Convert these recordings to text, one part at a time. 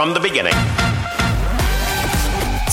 from the beginning.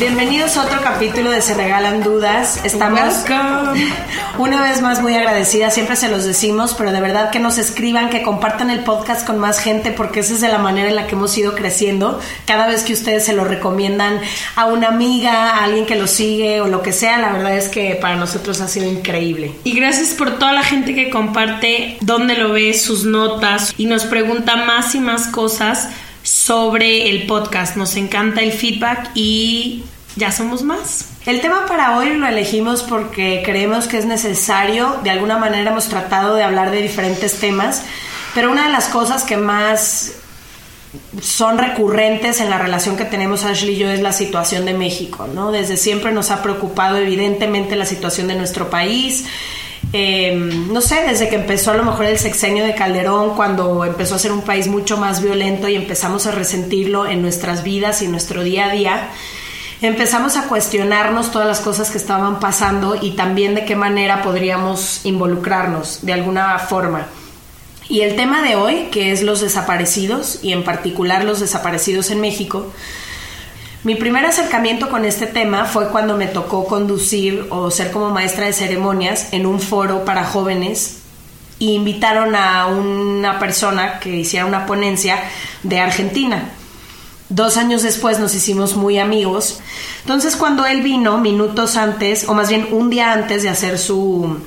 Bienvenidos a otro capítulo de Se Regalan Dudas. Estamos una vez más muy agradecidas, siempre se los decimos, pero de verdad que nos escriban, que compartan el podcast con más gente, porque esa es de la manera en la que hemos ido creciendo. Cada vez que ustedes se lo recomiendan a una amiga, a alguien que lo sigue o lo que sea, la verdad es que para nosotros ha sido increíble. Y gracias por toda la gente que comparte dónde lo ve, sus notas y nos pregunta más y más cosas sobre el podcast. Nos encanta el feedback y ya somos más. El tema para hoy lo elegimos porque creemos que es necesario, de alguna manera hemos tratado de hablar de diferentes temas, pero una de las cosas que más son recurrentes en la relación que tenemos Ashley y yo es la situación de México, ¿no? Desde siempre nos ha preocupado evidentemente la situación de nuestro país. Eh, no sé, desde que empezó a lo mejor el sexenio de Calderón, cuando empezó a ser un país mucho más violento y empezamos a resentirlo en nuestras vidas y nuestro día a día, empezamos a cuestionarnos todas las cosas que estaban pasando y también de qué manera podríamos involucrarnos de alguna forma. Y el tema de hoy, que es los desaparecidos, y en particular los desaparecidos en México, mi primer acercamiento con este tema fue cuando me tocó conducir o ser como maestra de ceremonias en un foro para jóvenes y invitaron a una persona que hiciera una ponencia de Argentina. Dos años después nos hicimos muy amigos. Entonces cuando él vino, minutos antes, o más bien un día antes de hacer su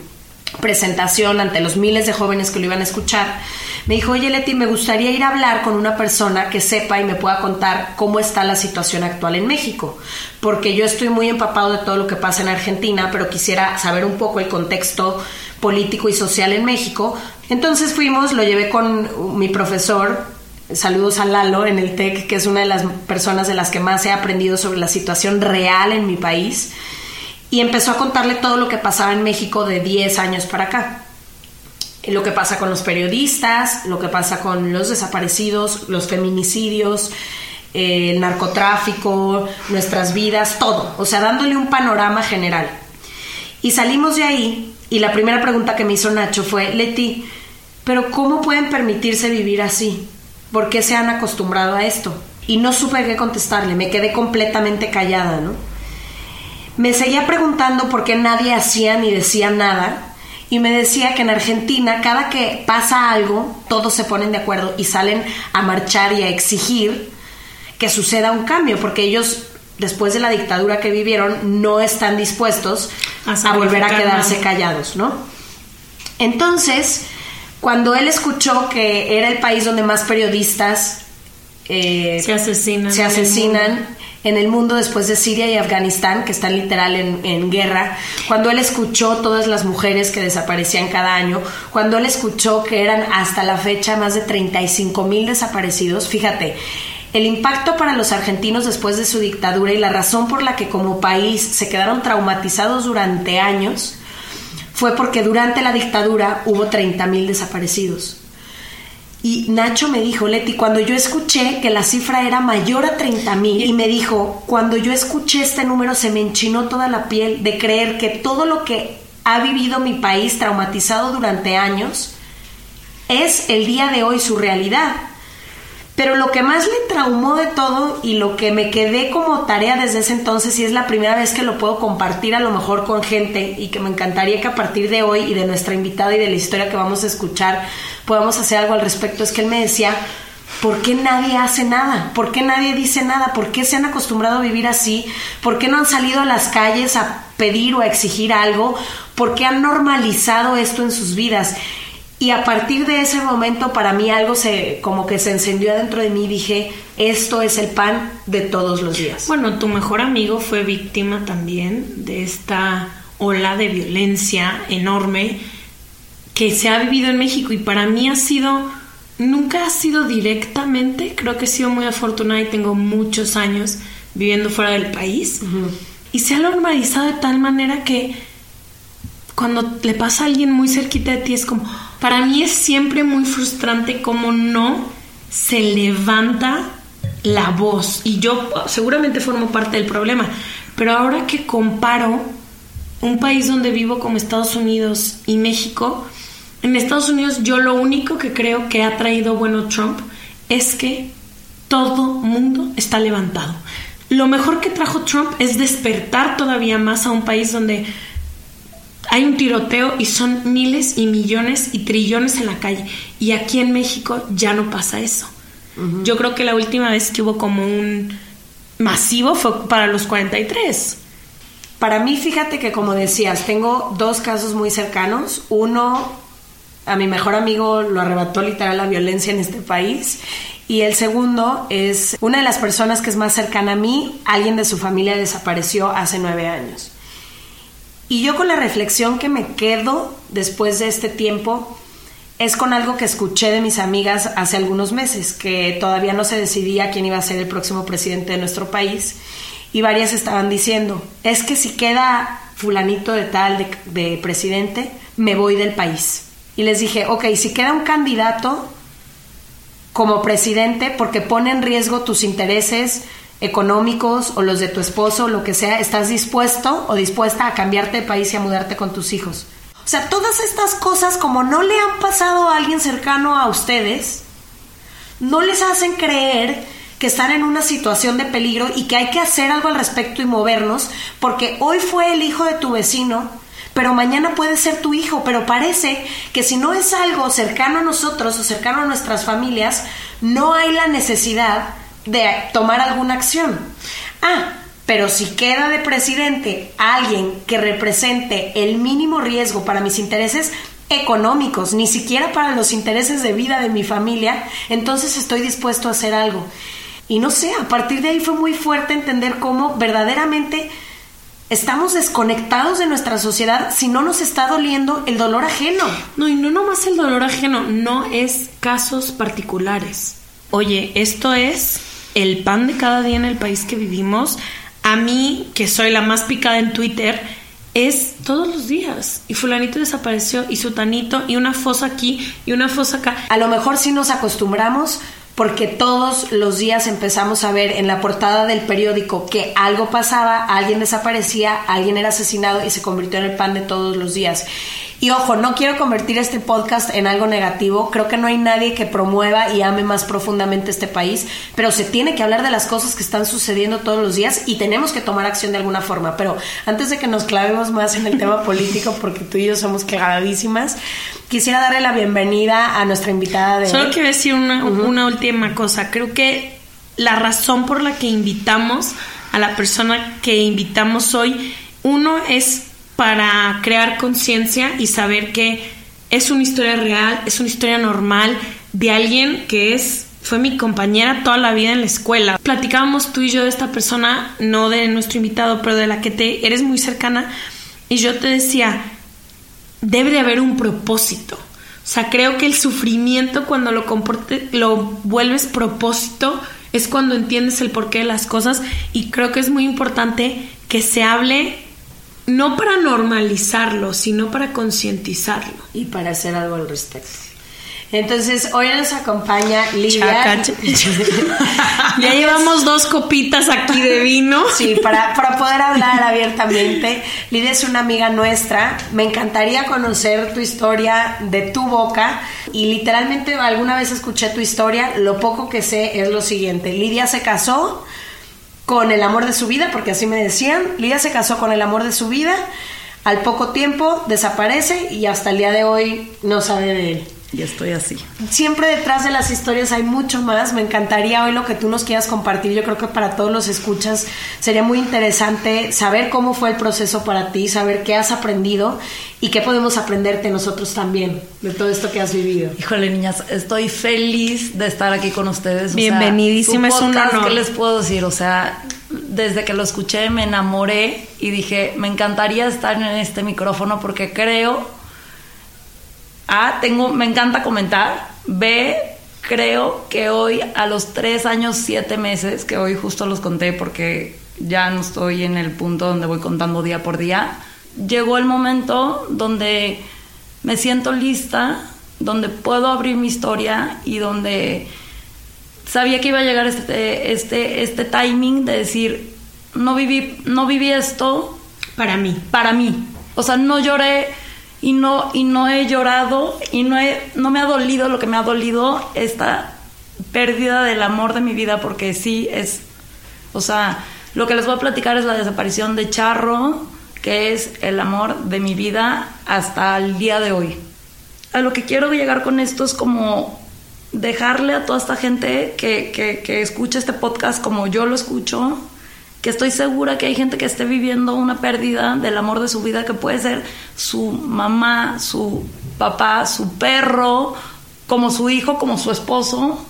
presentación ante los miles de jóvenes que lo iban a escuchar, me dijo, oye Leti, me gustaría ir a hablar con una persona que sepa y me pueda contar cómo está la situación actual en México, porque yo estoy muy empapado de todo lo que pasa en Argentina, pero quisiera saber un poco el contexto político y social en México. Entonces fuimos, lo llevé con mi profesor, saludos a Lalo en el TEC, que es una de las personas de las que más he aprendido sobre la situación real en mi país, y empezó a contarle todo lo que pasaba en México de 10 años para acá lo que pasa con los periodistas, lo que pasa con los desaparecidos, los feminicidios, eh, el narcotráfico, nuestras vidas, todo. O sea, dándole un panorama general. Y salimos de ahí y la primera pregunta que me hizo Nacho fue, Leti, pero ¿cómo pueden permitirse vivir así? ¿Por qué se han acostumbrado a esto? Y no supe qué contestarle, me quedé completamente callada, ¿no? Me seguía preguntando por qué nadie hacía ni decía nada y me decía que en Argentina cada que pasa algo, todos se ponen de acuerdo y salen a marchar y a exigir que suceda un cambio, porque ellos después de la dictadura que vivieron no están dispuestos A a, volver a quedarse callados, ¿no? Entonces, cuando él escuchó que era el país donde más periodistas eh, Se asesinan. se asesinan. En el mundo después de Siria y Afganistán, que están literal en, en guerra, cuando él escuchó todas las mujeres que desaparecían cada año, cuando él escuchó que eran hasta la fecha más de 35 mil desaparecidos, fíjate, el impacto para los argentinos después de su dictadura y la razón por la que como país se quedaron traumatizados durante años fue porque durante la dictadura hubo 30.000 desaparecidos. Y Nacho me dijo, Leti, cuando yo escuché que la cifra era mayor a 30 mil, y me dijo, cuando yo escuché este número se me enchinó toda la piel de creer que todo lo que ha vivido mi país traumatizado durante años es el día de hoy su realidad. Pero lo que más le traumó de todo y lo que me quedé como tarea desde ese entonces y es la primera vez que lo puedo compartir a lo mejor con gente y que me encantaría que a partir de hoy y de nuestra invitada y de la historia que vamos a escuchar podamos hacer algo al respecto, es que él me decía, ¿por qué nadie hace nada? ¿Por qué nadie dice nada? ¿Por qué se han acostumbrado a vivir así? ¿Por qué no han salido a las calles a pedir o a exigir algo? ¿Por qué han normalizado esto en sus vidas? Y a partir de ese momento para mí algo se como que se encendió dentro de mí y dije, esto es el pan de todos los días. Bueno, tu mejor amigo fue víctima también de esta ola de violencia enorme que se ha vivido en México y para mí ha sido, nunca ha sido directamente, creo que he sido muy afortunada y tengo muchos años viviendo fuera del país y se ha normalizado de tal manera que cuando le pasa a alguien muy cerquita de ti es como, para mí es siempre muy frustrante como no se levanta la voz. Y yo seguramente formo parte del problema. Pero ahora que comparo un país donde vivo como Estados Unidos y México, en Estados Unidos yo lo único que creo que ha traído bueno Trump es que todo mundo está levantado. Lo mejor que trajo Trump es despertar todavía más a un país donde hay un tiroteo y son miles y millones y trillones en la calle. Y aquí en México ya no pasa eso. Yo creo que la última vez que hubo como un masivo fue para los 43. Para mí, fíjate que como decías, tengo dos casos muy cercanos. Uno, a mi mejor amigo lo arrebató literal la violencia en este país. Y el segundo es una de las personas que es más cercana a mí, alguien de su familia desapareció hace nueve años. Y yo con la reflexión que me quedo después de este tiempo es con algo que escuché de mis amigas hace algunos meses, que todavía no se decidía quién iba a ser el próximo presidente de nuestro país. Y varias estaban diciendo, es que si queda fulanito de tal de, de presidente, me voy del país. Y les dije, ok, si queda un candidato como presidente porque pone en riesgo tus intereses, económicos o los de tu esposo, lo que sea, estás dispuesto o dispuesta a cambiarte de país y a mudarte con tus hijos. O sea, todas estas cosas como no le han pasado a alguien cercano a ustedes, no les hacen creer que están en una situación de peligro y que hay que hacer algo al respecto y movernos, porque hoy fue el hijo de tu vecino, pero mañana puede ser tu hijo, pero parece que si no es algo cercano a nosotros o cercano a nuestras familias, no hay la necesidad de tomar alguna acción. Ah, pero si queda de presidente alguien que represente el mínimo riesgo para mis intereses económicos, ni siquiera para los intereses de vida de mi familia, entonces estoy dispuesto a hacer algo. Y no sé, a partir de ahí fue muy fuerte entender cómo verdaderamente estamos desconectados de nuestra sociedad si no nos está doliendo el dolor ajeno. No, y no nomás el dolor ajeno, no es casos particulares. Oye, esto es el pan de cada día en el país que vivimos, a mí, que soy la más picada en Twitter, es todos los días. Y fulanito desapareció, y sutanito, y una fosa aquí, y una fosa acá. A lo mejor sí nos acostumbramos porque todos los días empezamos a ver en la portada del periódico que algo pasaba, alguien desaparecía, alguien era asesinado y se convirtió en el pan de todos los días. Y ojo, no quiero convertir este podcast en algo negativo. Creo que no hay nadie que promueva y ame más profundamente este país, pero se tiene que hablar de las cosas que están sucediendo todos los días y tenemos que tomar acción de alguna forma. Pero antes de que nos clavemos más en el tema político, porque tú y yo somos clavadísimas, quisiera darle la bienvenida a nuestra invitada de. Solo quiero decir una, una última cosa. Creo que la razón por la que invitamos a la persona que invitamos hoy, uno es para crear conciencia y saber que es una historia real, es una historia normal de alguien que es fue mi compañera toda la vida en la escuela. Platicábamos tú y yo de esta persona, no de nuestro invitado, pero de la que te eres muy cercana y yo te decía, debe de haber un propósito. O sea, creo que el sufrimiento cuando lo comporte, lo vuelves propósito es cuando entiendes el porqué de las cosas y creo que es muy importante que se hable no para normalizarlo, sino para concientizarlo. Y para hacer algo al respecto. Entonces, hoy nos acompaña Lidia. ya llevamos dos copitas aquí de vino. Sí, para, para poder hablar abiertamente. Lidia es una amiga nuestra. Me encantaría conocer tu historia de tu boca. Y literalmente alguna vez escuché tu historia. Lo poco que sé es lo siguiente. Lidia se casó con el amor de su vida, porque así me decían. Lidia se casó con el amor de su vida. Al poco tiempo desaparece y hasta el día de hoy no sabe de él. Y estoy así. Siempre detrás de las historias hay mucho más. Me encantaría hoy lo que tú nos quieras compartir. Yo creo que para todos los escuchas sería muy interesante saber cómo fue el proceso para ti, saber qué has aprendido y qué podemos aprenderte nosotros también de todo esto que has vivido. Híjole, niñas, estoy feliz de estar aquí con ustedes. Bienvenidísima, es un honor. ¿Qué les puedo decir? O sea, desde que lo escuché me enamoré y dije, me encantaría estar en este micrófono porque creo a, tengo, me encanta comentar. B, creo que hoy a los tres años, siete meses, que hoy justo los conté porque ya no estoy en el punto donde voy contando día por día, llegó el momento donde me siento lista, donde puedo abrir mi historia y donde sabía que iba a llegar este, este, este timing de decir, no viví, no viví esto para mí. Para mí. O sea, no lloré y no, y no he llorado y no, he, no me ha dolido lo que me ha dolido esta pérdida del amor de mi vida porque sí es, o sea, lo que les voy a platicar es la desaparición de Charro, que es el amor de mi vida hasta el día de hoy. A lo que quiero llegar con esto es como dejarle a toda esta gente que, que, que escucha este podcast como yo lo escucho, que estoy segura que hay gente que esté viviendo una pérdida del amor de su vida, que puede ser su mamá, su papá, su perro, como su hijo, como su esposo,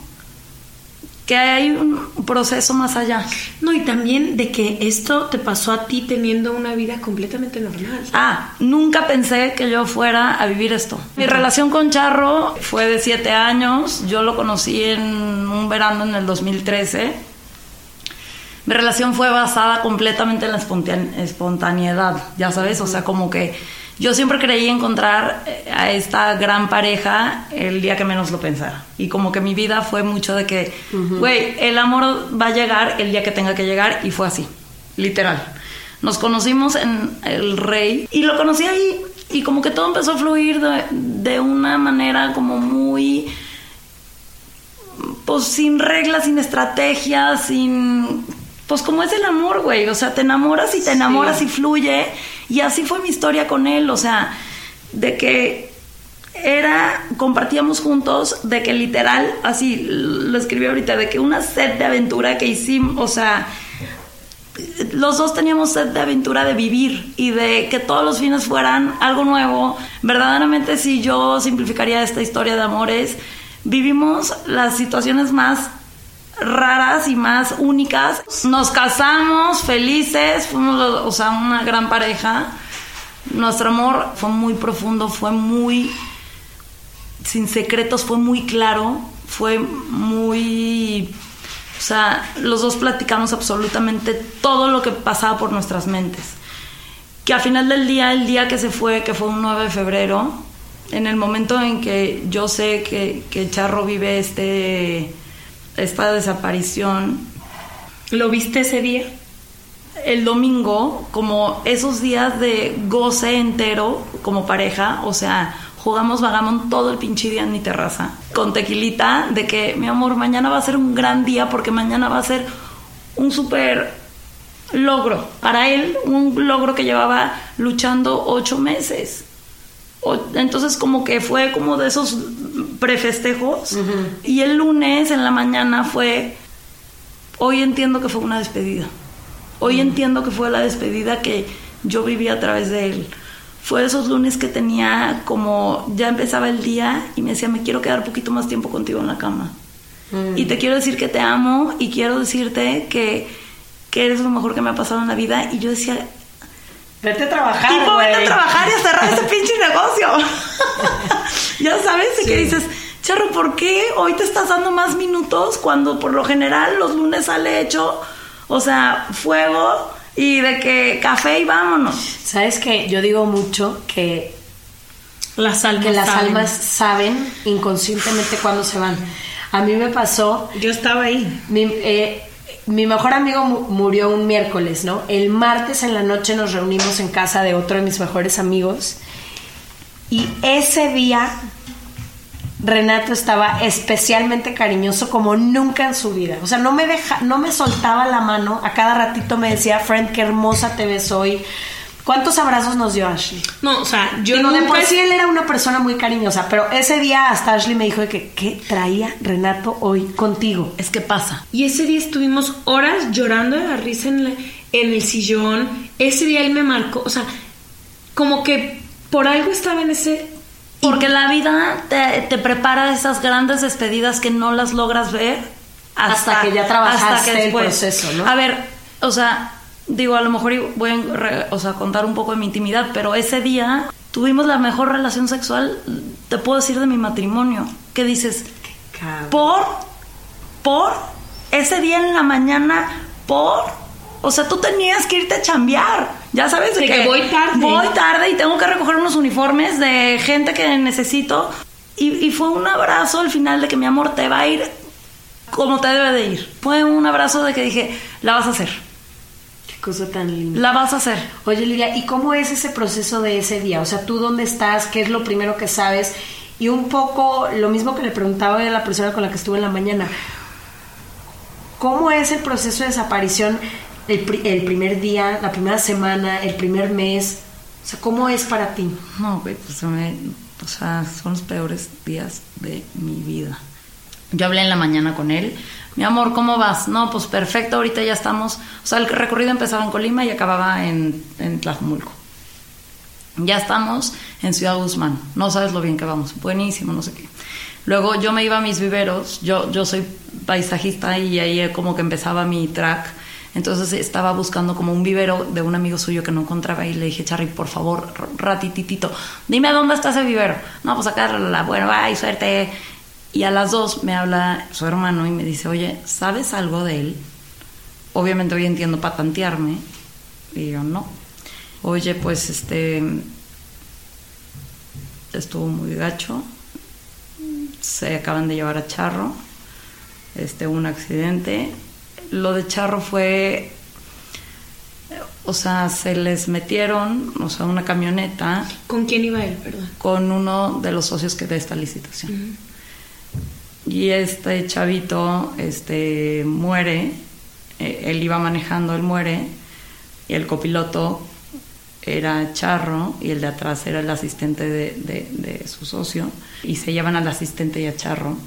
que hay un proceso más allá. No, y también de que esto te pasó a ti teniendo una vida completamente normal. Ah, nunca pensé que yo fuera a vivir esto. Mi relación con Charro fue de siete años, yo lo conocí en un verano en el 2013 mi relación fue basada completamente en la espontaneidad, ya sabes, o sea, como que yo siempre creí encontrar eh, a esta gran pareja el día que menos lo pensara. Y como que mi vida fue mucho de que, güey, el amor va a llegar el día que tenga que llegar y fue así, literal. Nos conocimos en El Rey y lo conocí ahí y como que todo empezó a fluir de, de una manera como muy pues sin reglas, sin estrategias, sin pues como es el amor, güey, o sea, te enamoras y te enamoras y fluye. Y así fue mi historia con él, o sea, de que era, compartíamos juntos, de que literal, así lo escribí ahorita, de que una sed de aventura que hicimos, o sea, los dos teníamos sed de aventura de vivir y de que todos los fines fueran algo nuevo. Verdaderamente, si yo simplificaría esta historia de amores, vivimos las situaciones más raras y más únicas. Nos casamos felices, fuimos, o sea, una gran pareja. Nuestro amor fue muy profundo, fue muy sin secretos, fue muy claro, fue muy... O sea, los dos platicamos absolutamente todo lo que pasaba por nuestras mentes. Que al final del día, el día que se fue, que fue un 9 de febrero, en el momento en que yo sé que, que Charro vive este esta desaparición. ¿Lo viste ese día? El domingo, como esos días de goce entero como pareja, o sea, jugamos vagamon todo el pinche día en mi terraza, con tequilita, de que, mi amor, mañana va a ser un gran día porque mañana va a ser un súper logro. Para él, un logro que llevaba luchando ocho meses. Entonces como que fue como de esos prefestejos. Y el lunes en la mañana fue, hoy entiendo que fue una despedida. Hoy entiendo que fue la despedida que yo viví a través de él. Fue esos lunes que tenía como, ya empezaba el día y me decía, me quiero quedar un poquito más tiempo contigo en la cama. Y te quiero decir que te amo y quiero decirte que, que eres lo mejor que me ha pasado en la vida. Y yo decía, Vete a trabajar. Tipo, vete a trabajar y a cerrar ese pinche negocio. ya sabes, y que dices, Charro, ¿por qué hoy te estás dando más minutos cuando por lo general los lunes sale hecho, o sea, fuego y de que café y vámonos? ¿Sabes qué? Yo digo mucho que Las almas. que las saben. almas saben inconscientemente cuándo se van. A mí me pasó, Yo estaba ahí. mi, eh, mi mejor amigo mu- murió un miércoles, ¿no? El martes en la noche nos reunimos en casa de otro de mis mejores amigos y ese día Renato estaba especialmente cariñoso como nunca en su vida. O sea, no me deja, no me soltaba la mano. A cada ratito me decía, friend, qué hermosa te ves hoy. ¿Cuántos abrazos nos dio Ashley? No, o sea, yo Digo, de nunca por sí él era una persona muy cariñosa, pero ese día hasta Ashley me dijo de que qué traía Renato hoy contigo. Es que pasa. Y ese día estuvimos horas llorando de la risa en, la- en el sillón. Ese día él me marcó, o sea, como que por algo estaba en ese... Porque la vida te, te prepara esas grandes despedidas que no las logras ver Hasta que ya trabajaste el proceso, ¿no? A ver, o sea, digo, a lo mejor voy a re- o sea, contar un poco de mi intimidad, pero ese día tuvimos la mejor relación sexual, te puedo decir, de mi matrimonio. ¿Qué dices? Por, por, ese día en la mañana, por, o sea, tú tenías que irte a chambear. Ya sabes de que voy tarde. Voy tarde y tengo que recoger unos uniformes de gente que necesito. Y, y fue un abrazo al final de que mi amor te va a ir como te debe de ir. Fue un abrazo de que dije, la vas a hacer, cosa tan linda. la vas a hacer. Oye, Lilia, ¿y cómo es ese proceso de ese día? O sea, ¿tú dónde estás? ¿Qué es lo primero que sabes? Y un poco lo mismo que le preguntaba a la persona con la que estuve en la mañana. ¿Cómo es el proceso de desaparición el, pri- el primer día, la primera semana, el primer mes? O sea, ¿cómo es para ti? No, güey, pues me- o sea, son los peores días de mi vida. Yo hablé en la mañana con él. Mi amor, ¿cómo vas? No, pues perfecto, ahorita ya estamos. O sea, el recorrido empezaba en Colima y acababa en, en Tlajumulco. Ya estamos en Ciudad Guzmán. No sabes lo bien que vamos. Buenísimo, no sé qué. Luego yo me iba a mis viveros. Yo, yo soy paisajista y ahí como que empezaba mi track. Entonces estaba buscando como un vivero de un amigo suyo que no encontraba y le dije, Charly, por favor, ratititito, dime dónde está ese vivero. No, pues acá, la, la, bueno, bye, suerte. Y a las dos me habla su hermano y me dice, oye, ¿sabes algo de él? Obviamente hoy entiendo patantearme. Y yo, no. Oye, pues este. Estuvo muy gacho. Se acaban de llevar a Charro. Este, un accidente. Lo de Charro fue. O sea, se les metieron, o sea, una camioneta ¿Con quién iba él, perdón? con uno de los socios que de esta licitación. Y este chavito este, muere, eh, él iba manejando, él muere, y el copiloto era Charro y el de atrás era el asistente de, de- de su socio, y se llevan al asistente y a Charro.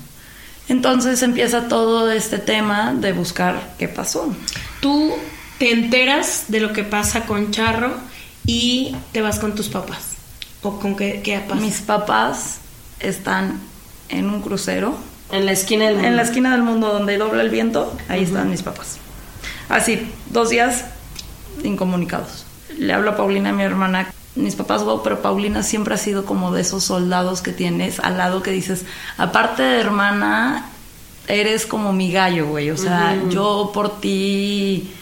Entonces empieza todo este tema de buscar qué pasó. Tú te enteras de lo que pasa con Charro y te vas con tus papás. ¿O con qué, qué pasa? Mis papás están en un crucero En la esquina del mundo. En la esquina del mundo donde dobla el viento, ahí están mis papás. Así, dos días incomunicados. Le hablo a Paulina, mi hermana. Mis papás, wow, pero Paulina siempre ha sido como de esos soldados que tienes al lado que dices, aparte de hermana, eres como mi gallo, güey. O sea, yo por ti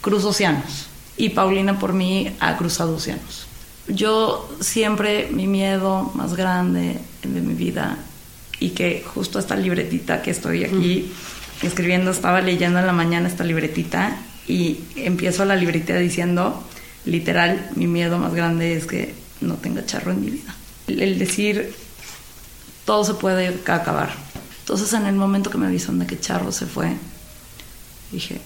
cruzo océanos y Paulina por mí ha cruzado océanos. Yo siempre, mi miedo más grande de mi vida y que justo esta libretita que estoy aquí escribiendo, estaba leyendo en la mañana esta libretita y empiezo la libretita diciendo, literal, mi miedo más grande es que no tenga charro en mi vida. El, decir, todo se puede acabar. Entonces en el momento que me avisaron de que Charro se fue, dije...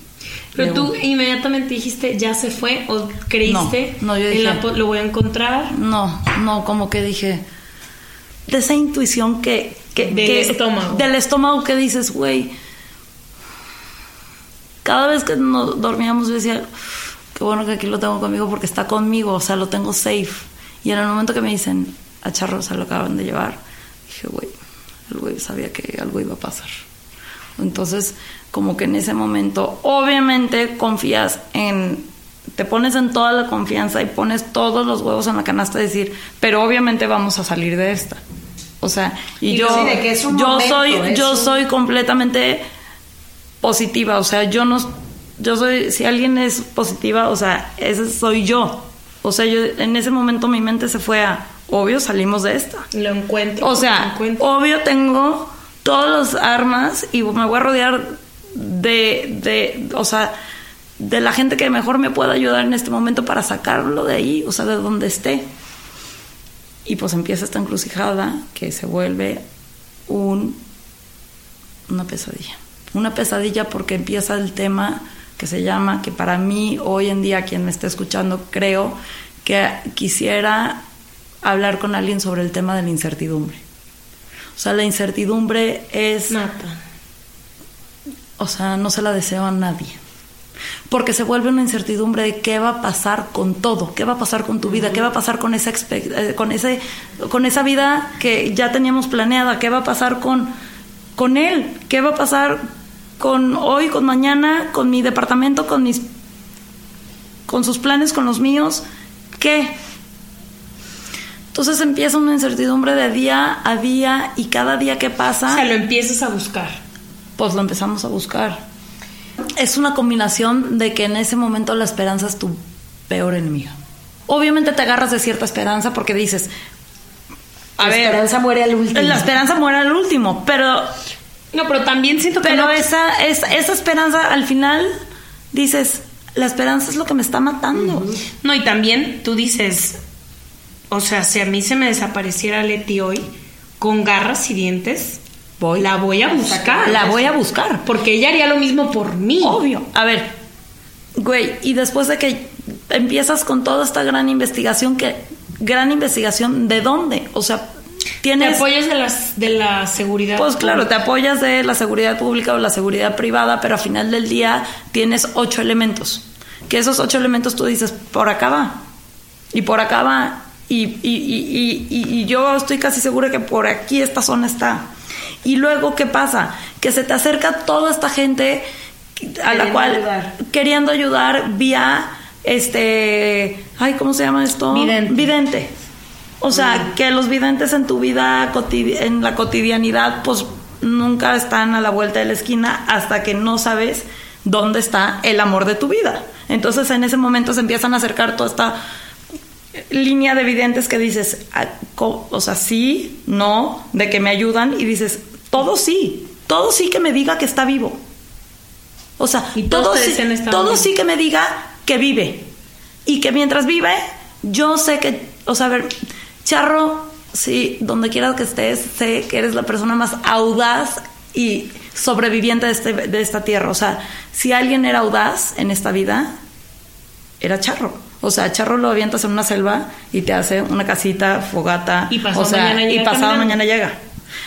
Pero tú inmediatamente dijiste, ¿ya se fue? ¿O creíste? No, no, yo en la dije- lo voy a encontrar. No, no, como que dije. De esa intuición que. que Del que- estómago. Del estómago que dices, güey. Cada vez que nos dormíamos, yo decía, qué bueno que aquí lo tengo conmigo porque está conmigo, o sea, lo tengo safe. Y en el momento que me dicen, a Charro se lo acaban de llevar, dije, güey, el güey sabía que algo iba a pasar. Entonces, como que en ese momento, obviamente confías en, te pones en toda la confianza y pones todos los huevos en la canasta de decir, pero obviamente vamos a salir de esta. O sea, y, Y yo, sí, de que es un yo momento, soy, es yo un- soy completamente positiva. O sea, yo no, yo soy, si alguien es positiva, o sea, ese soy yo. O sea, yo en ese momento mi mente se fue a, obvio, salimos de esta. Lo encuentro. O sea, encuentro. obvio tengo todas las armas y me voy a rodear de, de, o sea, de la gente que mejor me pueda ayudar en este momento para sacarlo de ahí, o sea, de donde esté. Y pues empieza esta encrucijada que se vuelve un, una pesadilla. Una pesadilla porque empieza el tema que se llama, que para mí hoy en día quien me está escuchando creo que quisiera hablar con alguien sobre el tema de la incertidumbre. O sea, la incertidumbre es... Nata. O sea, no se la deseo a nadie. Porque se vuelve una incertidumbre de qué va a pasar con todo, qué va a pasar con tu vida, qué va a pasar con esa, eh, con ese, con esa vida que ya teníamos planeada, qué va a pasar con, con él, qué va a pasar con hoy, con mañana, con mi departamento, con mis, con sus planes, con los míos, qué. Entonces empieza una incertidumbre de día a día y cada día que pasa O sea, lo empiezas a buscar. pues lo empezamos a buscar. Es una combinación de que en ese momento la esperanza es tu peor enemiga. Obviamente te agarras de cierta esperanza porque dices, a La ver, esperanza muere al último. la esperanza muere al último, pero No, pero también siento que pero no- esa, esa esa esperanza al final dices, la esperanza es lo que me está matando. No, y también tú dices, o sea, si a mí se me desapareciera Leti hoy con garras y dientes, Voy. la voy a buscar. La voy a buscar. Porque ella haría lo mismo por mí. Obvio. A ver, güey, y después de que empiezas con toda esta gran investigación, que gran investigación, ¿de dónde? O sea, Te tienes... apoyas de, las, de la seguridad. Pues claro, te apoyas de la seguridad pública o la seguridad privada, pero al final del día tienes ocho elementos. Que esos ocho elementos tú dices, por acá va. Y por acá va. Y, y- y- y- y- y yo estoy casi segura que por aquí esta zona está. Y luego, ¿qué pasa? Que se te acerca toda esta gente a la cual ayudar. queriendo ayudar vía este ay cómo se llama esto Vidente. vidente o sea que los videntes en tu vida en la cotidianidad pues nunca están a la vuelta de la esquina hasta que no sabes dónde está el amor de tu vida entonces en ese momento se empiezan a acercar toda esta línea de videntes que dices, ah, o sea, sí, no, de que me ayudan y dices, todo sí, todo sí que me diga que está vivo. O sea, Y todo, sí, todo sí que me diga que vive. Y que mientras vive, yo sé que, o sea, a ver, Charro, sí, donde quieras que estés, sé que eres la persona más audaz y sobreviviente de, este, de esta tierra. O sea, si alguien era audaz en esta vida, era charro. O sea, charro lo avientas en una selva y te hace una casita, fogata. Y pasado o sea, mañana y llega pasado caminando. mañana llega.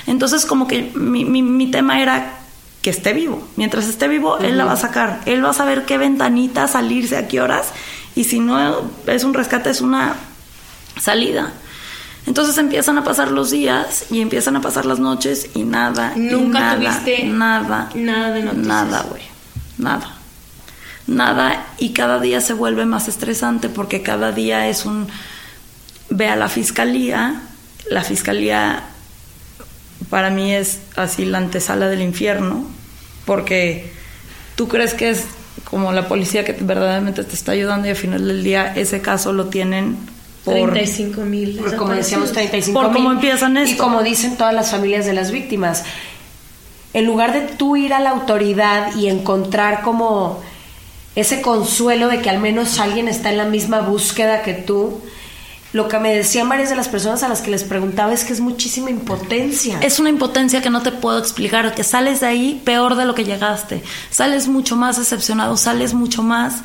Entonces, como que mi, mi- mi tema era que esté vivo. Mientras esté vivo, él la va a sacar. Él va a saber qué ventanita salirse, a qué horas. Y si no es un rescate, es una salida. Entonces empiezan a pasar los días y empiezan a pasar las noches y nada. y Nunca nada, tuviste nada. nada de noticias. Nada, güey. Nada. Nada. Y cada día se vuelve más estresante porque cada día es un. Ve a la fiscalía. La fiscalía para mí es así la antesala del infierno. Porque tú crees que es como la policía que verdaderamente te está ayudando y al final del día ese caso lo tienen por 35 mil. Por, como decíamos, 35 Por cómo empiezan Y esto. como dicen todas las familias de las víctimas. En lugar de tú ir a la autoridad y encontrar como ese consuelo de que al menos alguien está en la misma búsqueda que tú, lo que me decían varias de las personas a las que les preguntaba es que es muchísima impotencia. Es una impotencia que no te puedo explicar, que sales de ahí peor de lo que llegaste, sales mucho más decepcionado, sales mucho más...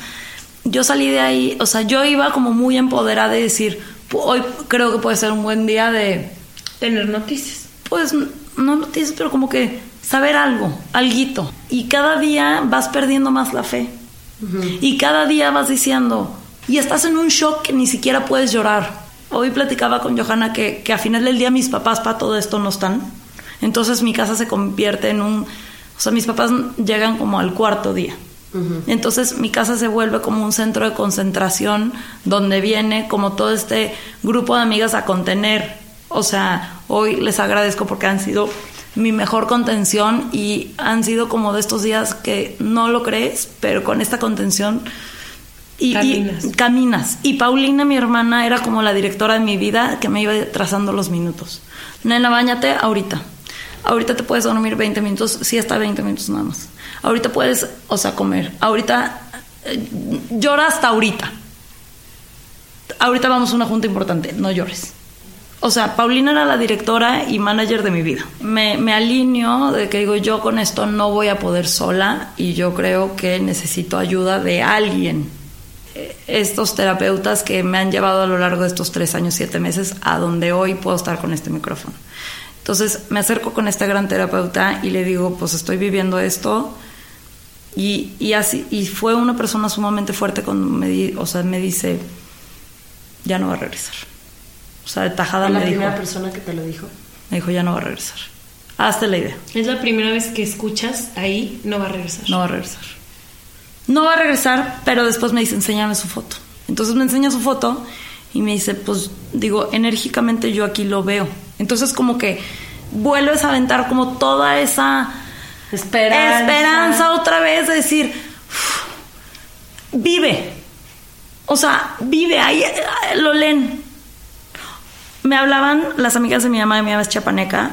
Yo salí de ahí, o sea, yo iba como muy empoderada de decir, "Pu- hoy creo que puede ser un buen día de, Tener noticias. pues, no noticias, pero como que saber algo, alguito. Y cada día vas perdiendo más la fe. Y cada día vas diciendo, y estás en un shock que ni siquiera puedes llorar. Hoy platicaba con Johanna que, que a final del día mis papás para todo esto no están. Entonces mi casa se convierte en un... O sea, mis papás llegan como al cuarto día. Entonces mi casa se vuelve como un centro de concentración donde viene como todo este grupo de amigas a contener O sea, hoy les agradezco porque han sido mi mejor contención y han sido como de estos días que no lo crees, pero con esta contención y caminas. Y, caminas. Y Paulina, mi hermana, era como la directora de mi vida que me iba trazando los minutos. Nena, bañate ahorita. Ahorita te puedes dormir 20 minutos, sí hasta 20 minutos nada más. Ahorita puedes, o sea, comer. Ahorita eh, llora hasta ahorita. Ahorita vamos a una junta importante, no llores. O sea, Paulina era la directora y manager de mi vida. Me, alineo de que digo, yo con esto no voy a poder sola y yo creo que necesito ayuda de alguien. Eh, estos terapeutas que me han llevado a lo largo de estos tres años, siete meses, a donde hoy puedo estar con este micrófono. Entonces me acerco con este gran terapeuta y le digo, pues estoy viviendo esto. Y, y así, y fue una persona sumamente fuerte cuando me, di, o sea, me dice, ya no va a regresar o sea, de tajada me dijo. ¿La primera persona que te lo dijo? Me dijo, ya no va a regresar. Hazte la idea. Es la primera vez que escuchas ahí, no va a regresar. No va a regresar. No va a regresar, pero después me dice, enséñame su foto. Entonces me enseña su foto y me dice, pues digo, enérgicamente yo aquí lo veo. Entonces como que vuelves a aventar como toda esa esperanza, esperanza otra vez de decir, vive. O sea, vive, ahí lo leen me hablaban las amigas de mi mamá, mi mamá es chapaneca,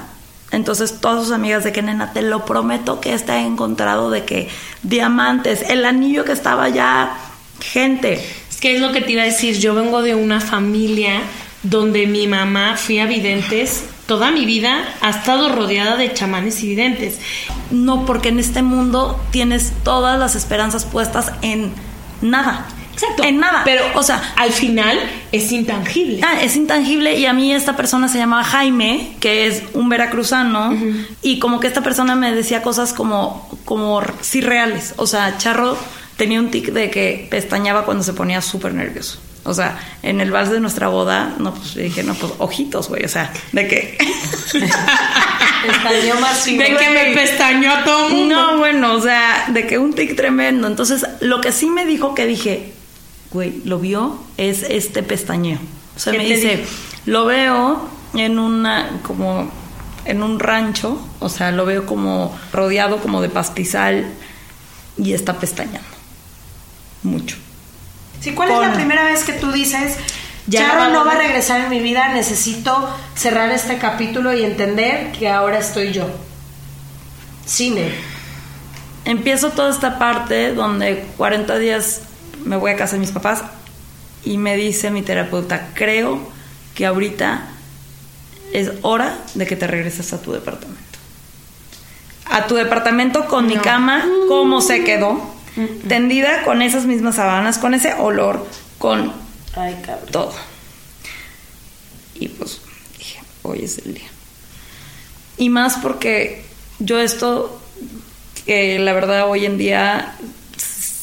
entonces todas sus amigas de que nena, te lo prometo que está encontrado de que diamantes, el anillo que estaba ya, gente. Es que es lo que te iba a decir, yo vengo de una familia donde mi mamá fui a videntes, toda mi vida ha estado rodeada de chamanes y videntes. No, porque en este mundo tienes todas las esperanzas puestas en nada. Exacto. En nada. Pero, o sea, al final es intangible. Ah, es intangible y a mí esta persona se llamaba Jaime, que es un veracruzano, y como que esta persona me decía cosas como, como sí reales. O sea, Charro tenía un tic de que pestañaba cuando se ponía súper nervioso. O sea, en el vals de nuestra boda, no, pues dije, no, pues ojitos, güey. O sea, de que. Pestañó más De que me pestañó a todo mundo. No, bueno, o sea, de que un tic tremendo. Entonces, lo que sí me dijo que dije, güey, lo vio, es este pestañeo. O sea, me dice, lo veo en una, como en un rancho, o sea, lo veo como rodeado como de pastizal y está pestañando. Mucho. Sí, ¿cuál es la primera vez que tú dices, ya no va a regresar en mi vida, necesito cerrar este capítulo y entender que ahora estoy yo? Cine. Empiezo toda esta parte donde 40 días me voy a casa de mis papás y me dice mi terapeuta, creo que ahorita es hora de que te regreses a tu departamento. A tu departamento con mi cama, como se quedó, tendida con esas mismas sábanas, con ese olor, con todo. Y pues dije, hoy es el día. Y más porque yo esto, que la verdad hoy en día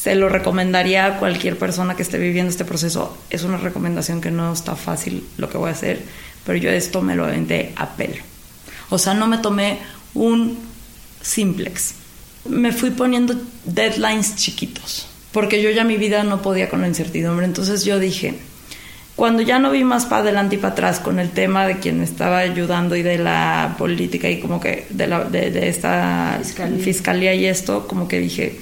se lo recomendaría a cualquier persona que esté viviendo este proceso. Es una recomendación que no está fácil lo que voy a hacer, pero yo esto me lo aventé a pelo. O sea, no me tomé un simplex. Me fui poniendo deadlines chiquitos, porque yo ya mi vida no podía con la incertidumbre. Entonces yo dije, cuando ya no vi más para adelante y para atrás con el tema de quien me estaba ayudando y de la política y como que de, la, de, esta fiscalía y esto, como que dije,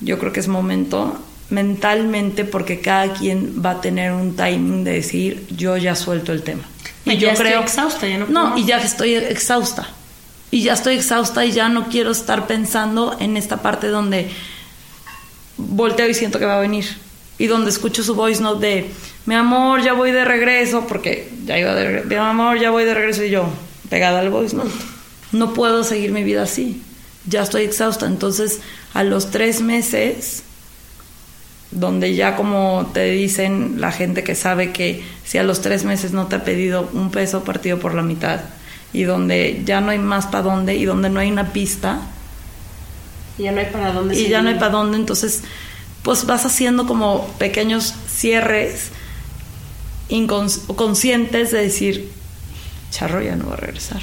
yo creo que es momento mentalmente porque cada quien va a tener un timing de decir yo ya suelto el tema. Y, yo creo exhausta, ya no, no y ya estoy exhausta. Y ya estoy exhausta y ya no quiero estar pensando en esta parte donde volteo y siento que va a venir. Y donde escucho su voice note de mi amor, ya voy de regreso, porque ya iba de regreso, mi amor, ya voy de regreso y yo, pegada al voice note. No puedo seguir mi vida así. Ya estoy exhausta. Entonces, a los tres meses, donde ya como te dicen la gente que sabe que si a los tres meses no te ha pedido un peso partido por la mitad y donde ya no hay más para dónde y donde no hay una pista y ya no hay para dónde y ya no hay para dónde entonces pues vas haciendo como pequeños cierres inconscientes de decir Charro ya no va a regresar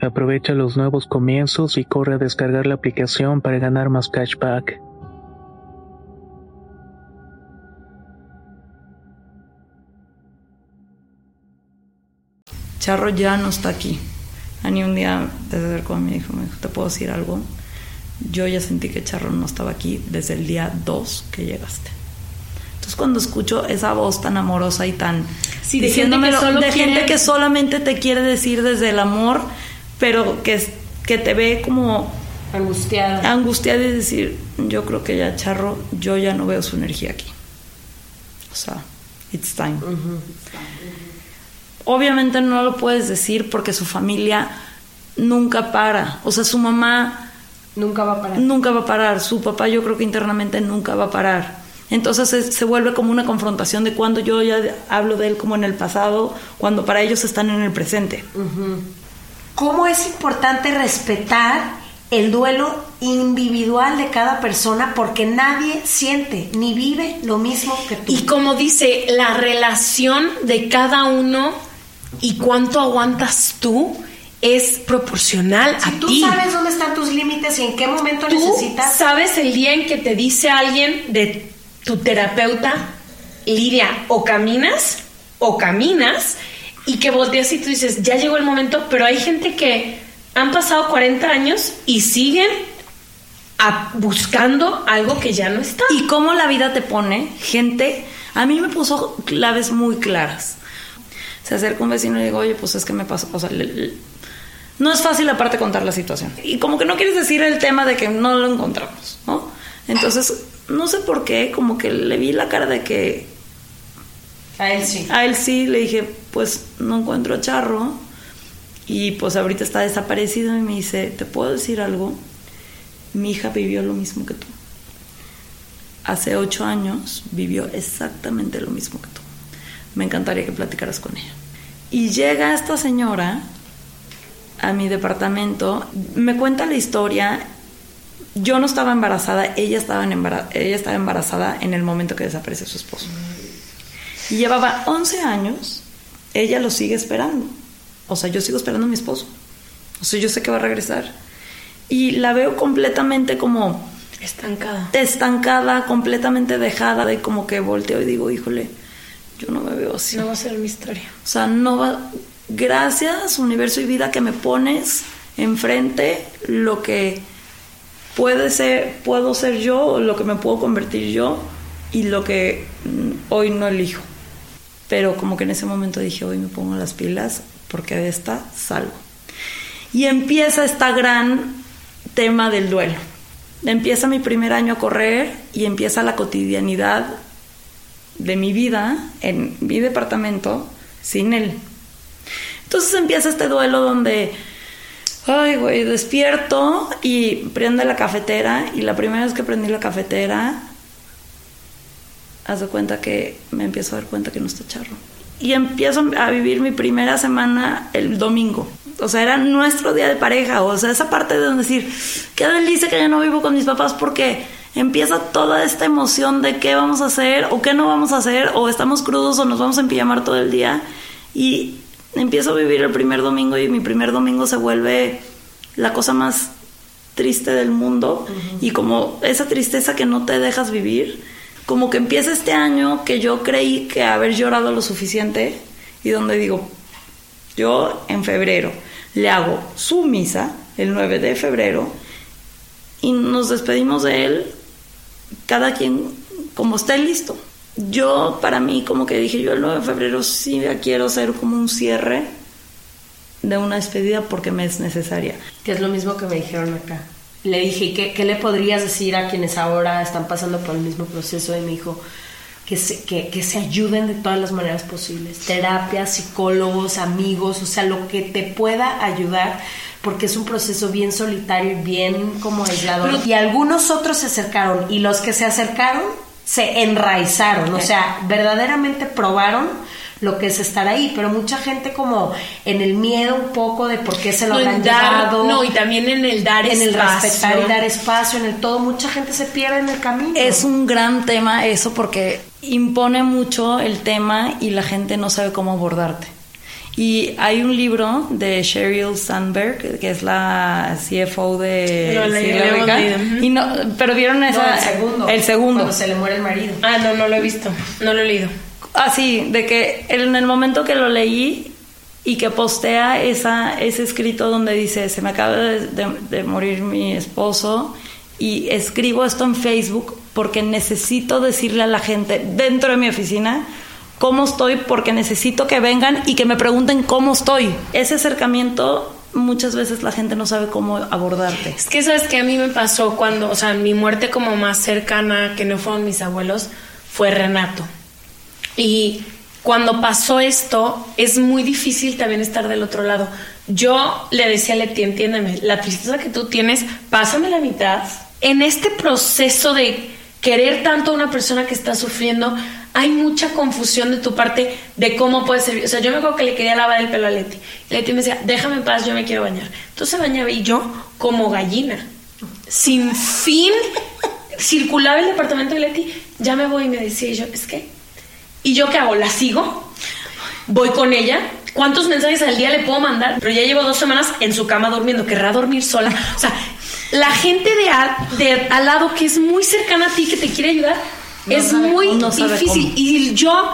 Aprovecha los nuevos comienzos y corre a descargar la aplicación para ganar más cashback. Charro ya no está aquí. Ani un día acercó a mí y dijo, me dijo, ¿te puedo decir algo? Yo ya sentí que Charro no estaba aquí desde el día 2 que llegaste. Entonces cuando escucho esa voz tan amorosa y tan... Sí, de gente diciéndomelo- que solo de quiere- gente que solamente te quiere decir desde el amor, pero que, es- que te ve como Angustiada. angustiada y decir, yo creo que ya Charro, yo ya no veo su energía aquí. O sea, it's time. Obviamente no lo puedes decir porque su familia nunca para. O sea, su mamá Nunca va a parar. nunca va a parar. Su papá yo creo que internamente nunca va a parar. Entonces se, se vuelve como una confrontación de cuando yo ya hablo de él como en el pasado, cuando para ellos están en el presente. ¿Cómo es importante respetar el duelo individual de cada persona porque nadie siente ni vive lo mismo que tú? Y como dice, la relación de cada uno y cuánto aguantas tú es proporcional si a tú ti. sabes dónde están tus límites y en qué momento Tú necesitas sabes el día en que te dice alguien de tu terapeuta, Lidia, o caminas o caminas y que volteas y tú dices, ya llegó el momento, pero hay gente que han pasado 40 años y siguen buscando algo que ya no está. Y cómo la vida te pone, gente, a mí me puso claves muy claras. Se acerca un vecino y digo, oye, pues es que me pasó, o sea, le- no es fácil aparte contar la situación. Y como que no quieres decir el tema de que no lo encontramos, ¿no? Entonces, no sé por qué, como que le vi la cara de que a él sí. a él sí, le dije, pues no encuentro Charro y pues ahorita está desaparecido y me dice, ¿te puedo decir algo? Mi hija vivió lo mismo que tú. Hace ocho años vivió exactamente lo mismo que tú. Me encantaría que platicaras con ella. Y llega esta señora a mi departamento, me cuenta la historia. Yo no estaba embarazada, ella estaba, en embara- ella estaba embarazada en el momento que desaparece su esposo. Y llevaba 11 años, ella lo sigue esperando. O sea, yo sigo esperando a mi esposo. O sea, yo sé que va a regresar. y la veo completamente como Estancada. estancada, completamente dejada, de como que volteo y digo, híjole, yo no me veo así. No va a ser mi historia. O sea, no va. Gracias, universo y vida, que me pones enfrente lo que puede ser, puedo ser yo, lo que me puedo convertir yo, y lo que mm, hoy no elijo. Pero como que en ese momento dije, hoy me pongo las pilas, porque de esta salgo. Y empieza esta gran tema del duelo. Empieza mi primer año a correr y empieza la cotidianidad de mi vida en mi departamento sin él. Entonces empieza este duelo donde, ay, güey, despierto y prende la cafetera y la primera vez que prendí la cafetera, haz de cuenta que me empiezo a dar cuenta que no está charro. Y empiezo a vivir mi primera semana el domingo. O sea, era nuestro día de pareja. O sea, esa parte de donde decir, qué delicia que ya no vivo con mis papás porque empieza toda esta emoción de qué vamos a hacer o qué no vamos a hacer o estamos crudos o nos vamos a empillamar todo el día y empiezo a vivir el primer domingo y mi primer domingo se vuelve la cosa más triste del mundo y como esa tristeza que no te dejas vivir, como que empieza este año que yo creí que haber llorado lo suficiente y donde digo, yo en febrero le hago su misa el 9 de febrero y nos despedimos de él cada quien como esté listo. Yo, para mí, como que dije yo el 9 de febrero sí quiero hacer como un cierre de una despedida porque me es necesaria. Que es lo mismo que me dijeron acá. Le dije, ¿qué, qué le podrías decir a quienes ahora están pasando por el mismo proceso? Y me dijo, que se, que, que se ayuden de todas las maneras posibles. Terapia, psicólogos, amigos, o sea, lo que te pueda ayudar porque es un proceso bien solitario y bien como aislado. Y algunos otros se acercaron y los que se acercaron se enraizaron, o sea, verdaderamente probaron lo que es estar ahí, pero mucha gente como en el miedo un poco de por qué se lo No, en habrán dar- llevado. no, y también en el dar en el espacio. respetar y dar espacio, en el todo, mucha gente se pierde en el camino. Es un gran tema eso porque impone mucho el tema y la gente no sabe cómo abordarte. Y hay un libro de Sheryl Sandberg, que es la CFO de la y no, pero vieron No, esa el segundo. el segundo. Cuando se le muere el marido. Ah, no, no lo he visto. No lo he leído. Así, de que en el momento que lo leí y que postea esa, ese escrito donde dice, se me acaba de, morir mi esposo y escribo esto en Facebook porque necesito decirle a la gente dentro de mi oficina cómo estoy porque necesito que vengan y que me pregunten cómo estoy. Ese acercamiento muchas veces la gente no sabe cómo abordarte. Es que sabes que a mí me pasó cuando, o sea, mi muerte como más cercana, que no fueron mis abuelos, fue Renato. Y cuando pasó esto, es muy difícil también estar del otro lado. Yo le decía a Leti, entiéndeme, la tristeza que tú tienes, pásame la mitad. En este proceso de querer tanto a una persona que está sufriendo, hay mucha confusión de tu parte de cómo puede ser. O sea, yo me acuerdo que le quería lavar el pelo a Leti. Leti me decía, déjame en paz, yo me quiero bañar. Entonces bañaba y yo, como gallina, sin fin, circulaba el departamento de Leti, ya me voy y me decía, yo, es que, ¿y yo qué hago? ¿La sigo? ¿Voy con ella? ¿Cuántos mensajes al día le puedo mandar? Pero ya llevo dos semanas en su cama durmiendo, querrá dormir sola. O sea, la gente de al, de al lado que es muy cercana a ti, que te quiere ayudar, No es sabe muy no difícil. Y yo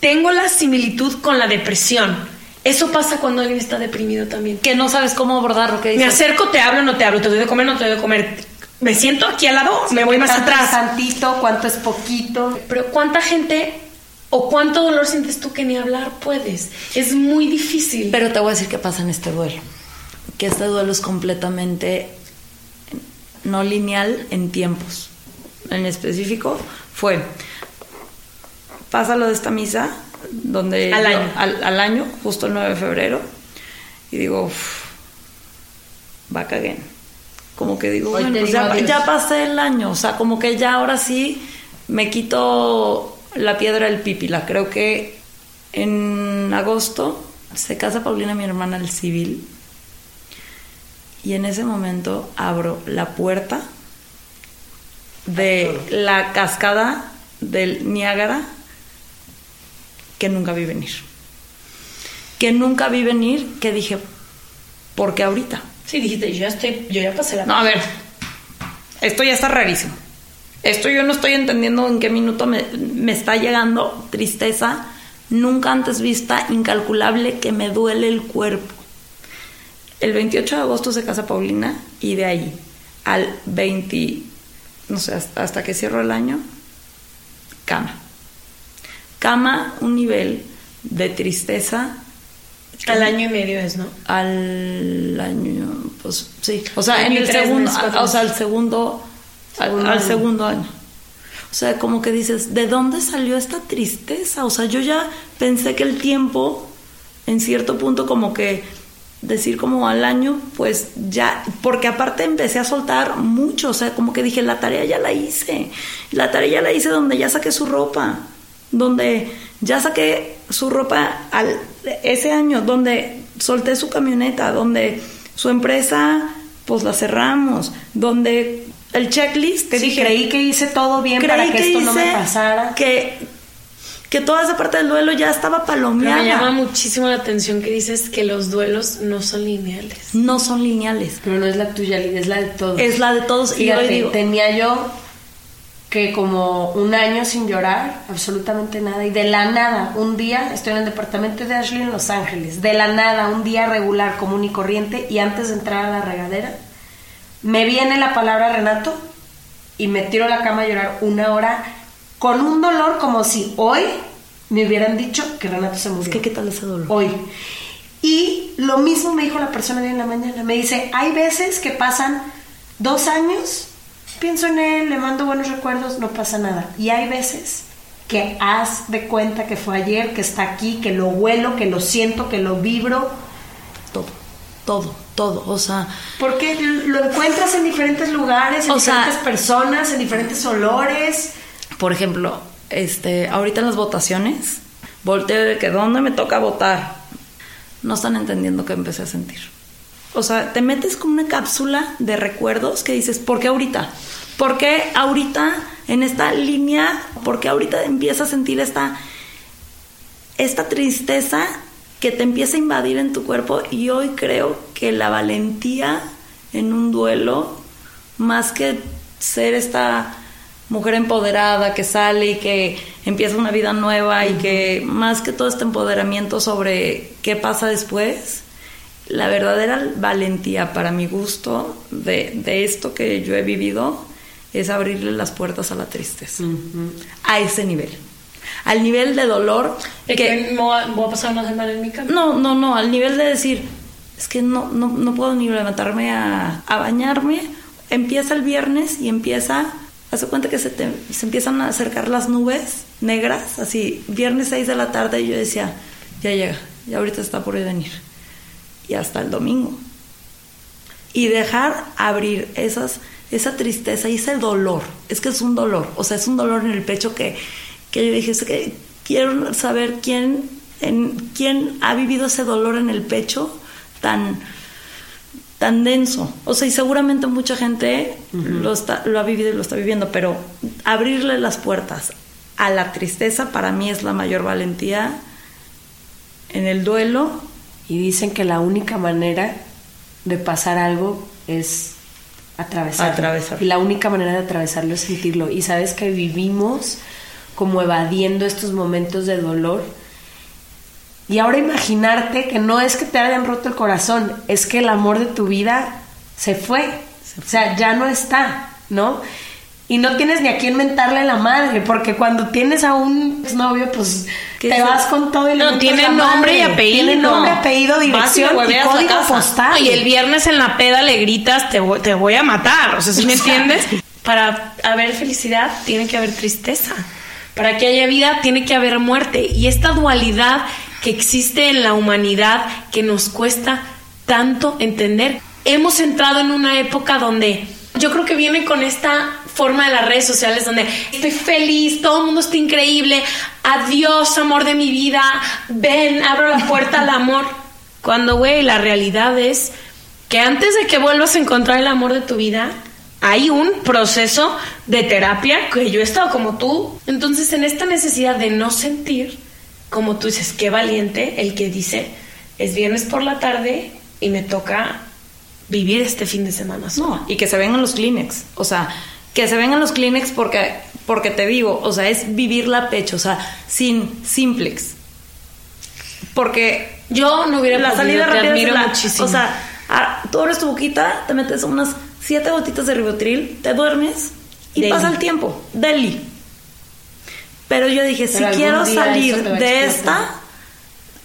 tengo la similitud con la depresión. Eso pasa cuando alguien está deprimido también. Que no sabes cómo abordarlo, que Me dices, acerco, te hablo, no te hablo, te doy de comer, no te doy de comer. Me siento aquí al lado, me voy más ¿Cuánto es atrás. tantito? ¿Cuánto es poquito? Pero ¿cuánta gente o cuánto dolor sientes tú que ni hablar puedes? Es muy difícil. Pero te voy a decir qué pasa en este duelo. Que este duelo es completamente no lineal en tiempos. En específico fue, pasa lo de esta misa, donde Al año. al, al año, justo el 9 de febrero, y digo, "Uf, va cagar. Como que digo, Hoy bueno, te pues digo ya, adiós. ya pasé el año, o sea, como que ya ahora sí me quito la piedra del pípila. Creo que en agosto se casa Paulina, mi hermana, al civil. Y en ese momento abro la puerta de la cascada del Niágara que nunca vi venir. Que nunca vi venir, que dije, ¿por qué ahorita? Sí, dijiste, yo ya estoy, yo ya pasé la... No, a ver, esto ya está rarísimo. Esto yo no estoy entendiendo en qué minuto me, me está llegando tristeza nunca antes vista, incalculable, que me duele el cuerpo. El 28 de agosto se casa Paulina y de ahí al 20, no sé, hasta, hasta que cierro el año, cama. Cama, un nivel de tristeza. Al año y medio es, ¿no? Al año, pues sí. O sea, en el segundo, o sea, al meses. Segundo, al, Segundo al año. segundo año. O sea, como que dices, ¿de dónde salió esta tristeza? O sea, yo ya pensé que el tiempo, en cierto punto, como que decir como al año, pues ya, porque aparte empecé a soltar mucho, o sea, como que dije, la tarea ya la hice, la tarea ya la hice donde ya saqué su ropa, donde ya saqué su ropa al, ese año, donde solté su camioneta, donde su empresa, pues la cerramos, donde el checklist, Sí, dije, creí que hice todo bien para que, esto no me pasara. Que, que toda esa parte del duelo ya estaba Pero palomeada. me llama muchísimo la atención que dices que los duelos no son lineales. No son lineales. Pero no es la tuya, Lidia, es la de todos. Es la de todos. y yo digo, tenía yo que como un año sin llorar, absolutamente nada. Y de la nada, un día, estoy en el departamento de Ashley en Los Ángeles, de la nada, un día regular, común y corriente, y antes de entrar a la regadera, me viene la palabra Renato y me tiro a la cama a llorar una hora con un dolor como si hoy me hubieran dicho que Renato se murió. es que qué tal ese dolor. Hoy. Y lo mismo me dijo la persona de en la mañana. Me dice, hay veces que pasan dos años, pienso en él, le mando buenos recuerdos, no pasa nada. Y hay veces que haz de cuenta que fue ayer, que está aquí, que lo huelo, que lo siento, que lo vibro. Todo, todo, todo. O sea, Porque lo encuentras en diferentes lugares, en sea- diferentes personas, en diferentes olores. por ejemplo, este, ahorita en las votaciones, volteo de que dónde me toca votar. No están entendiendo qué empecé a sentir. O sea, te metes como una cápsula de recuerdos que dices, ¿por qué ahorita? ¿Por qué ahorita en esta línea? ¿Por qué ahorita empiezas a sentir esta, esta tristeza que te empieza a invadir en tu cuerpo? Y hoy creo que la valentía en un duelo, más que ser esta mujer empoderada que sale y que empieza una vida nueva y que más que todo este empoderamiento sobre qué pasa después, la verdadera valentía para mi gusto de, de esto que yo he vivido es abrirle las puertas a la tristeza. A ese nivel. Al nivel de dolor De que... que me voy a, voy a pasar una semana en mi cama. No, no, no, al nivel de decir, es que no, no, no puedo ni levantarme a, a bañarme. Empieza el viernes y empieza, hace cuenta que se, te, se empiezan a acercar las nubes negras, así, viernes 6 de la tarde y yo decía, ya llega, ya ahorita está por venir. Y hasta el domingo. Y dejar abrir esas, esa tristeza y ese dolor. Es que es un dolor, o sea, es un dolor en el pecho que, que yo dije, es que quiero saber quién, en, quién ha vivido ese dolor en el pecho tan, tan denso. O sea, y seguramente mucha gente lo, está, lo ha vivido y lo está viviendo, pero abrirle las puertas a la tristeza para mí es la mayor valentía en el duelo. Y dicen que la única manera de pasar algo es atravesarlo. Atravesarlo. Y la única manera de atravesarlo es sentirlo. Y sabes que vivimos como evadiendo estos momentos de dolor. Y ahora imaginarte que no es que te hayan roto el corazón, es que el amor de tu vida se fue. O sea, ya no está, ¿no? Y no tienes ni a quién mentarle la madre, porque cuando tienes a un novio, pues ¿Qué te es? vas con todo y le No, tiene la nombre y apellido. Tiene nombre, apellido, y dirección y la código postal. Y el viernes en la peda le gritas, te voy, te voy a matar. O sea, ¿sí me entiendes? Para haber felicidad tiene que haber tristeza. Para que haya vida tiene que haber muerte. Y esta dualidad que existe en la humanidad que nos cuesta tanto entender. Hemos entrado en una época donde yo creo que viene con esta forma de las redes sociales donde estoy feliz, todo el mundo está increíble, adiós amor de mi vida, ven, abro la puerta al amor. Cuando, güey, la realidad es que antes de que vuelvas a encontrar el amor de tu vida, hay un proceso de terapia que yo he estado como tú. Entonces, en esta necesidad de no sentir, como tú dices, qué valiente el que dice, es viernes por la tarde y me toca vivir este fin de semana. No, y que se vengan los Kleenex. O sea, que se vengan los Kleenex porque, porque te digo, o sea, es vivir la pecho, o sea, sin simplex. Porque yo no hubiera la podido, salida te rápida admiro la, muchísimo. O sea, tú abres tu boquita, te metes unas siete gotitas de ribotril, te duermes y pasa el tiempo. Deli. Pero yo dije, si Pero quiero salir de esta,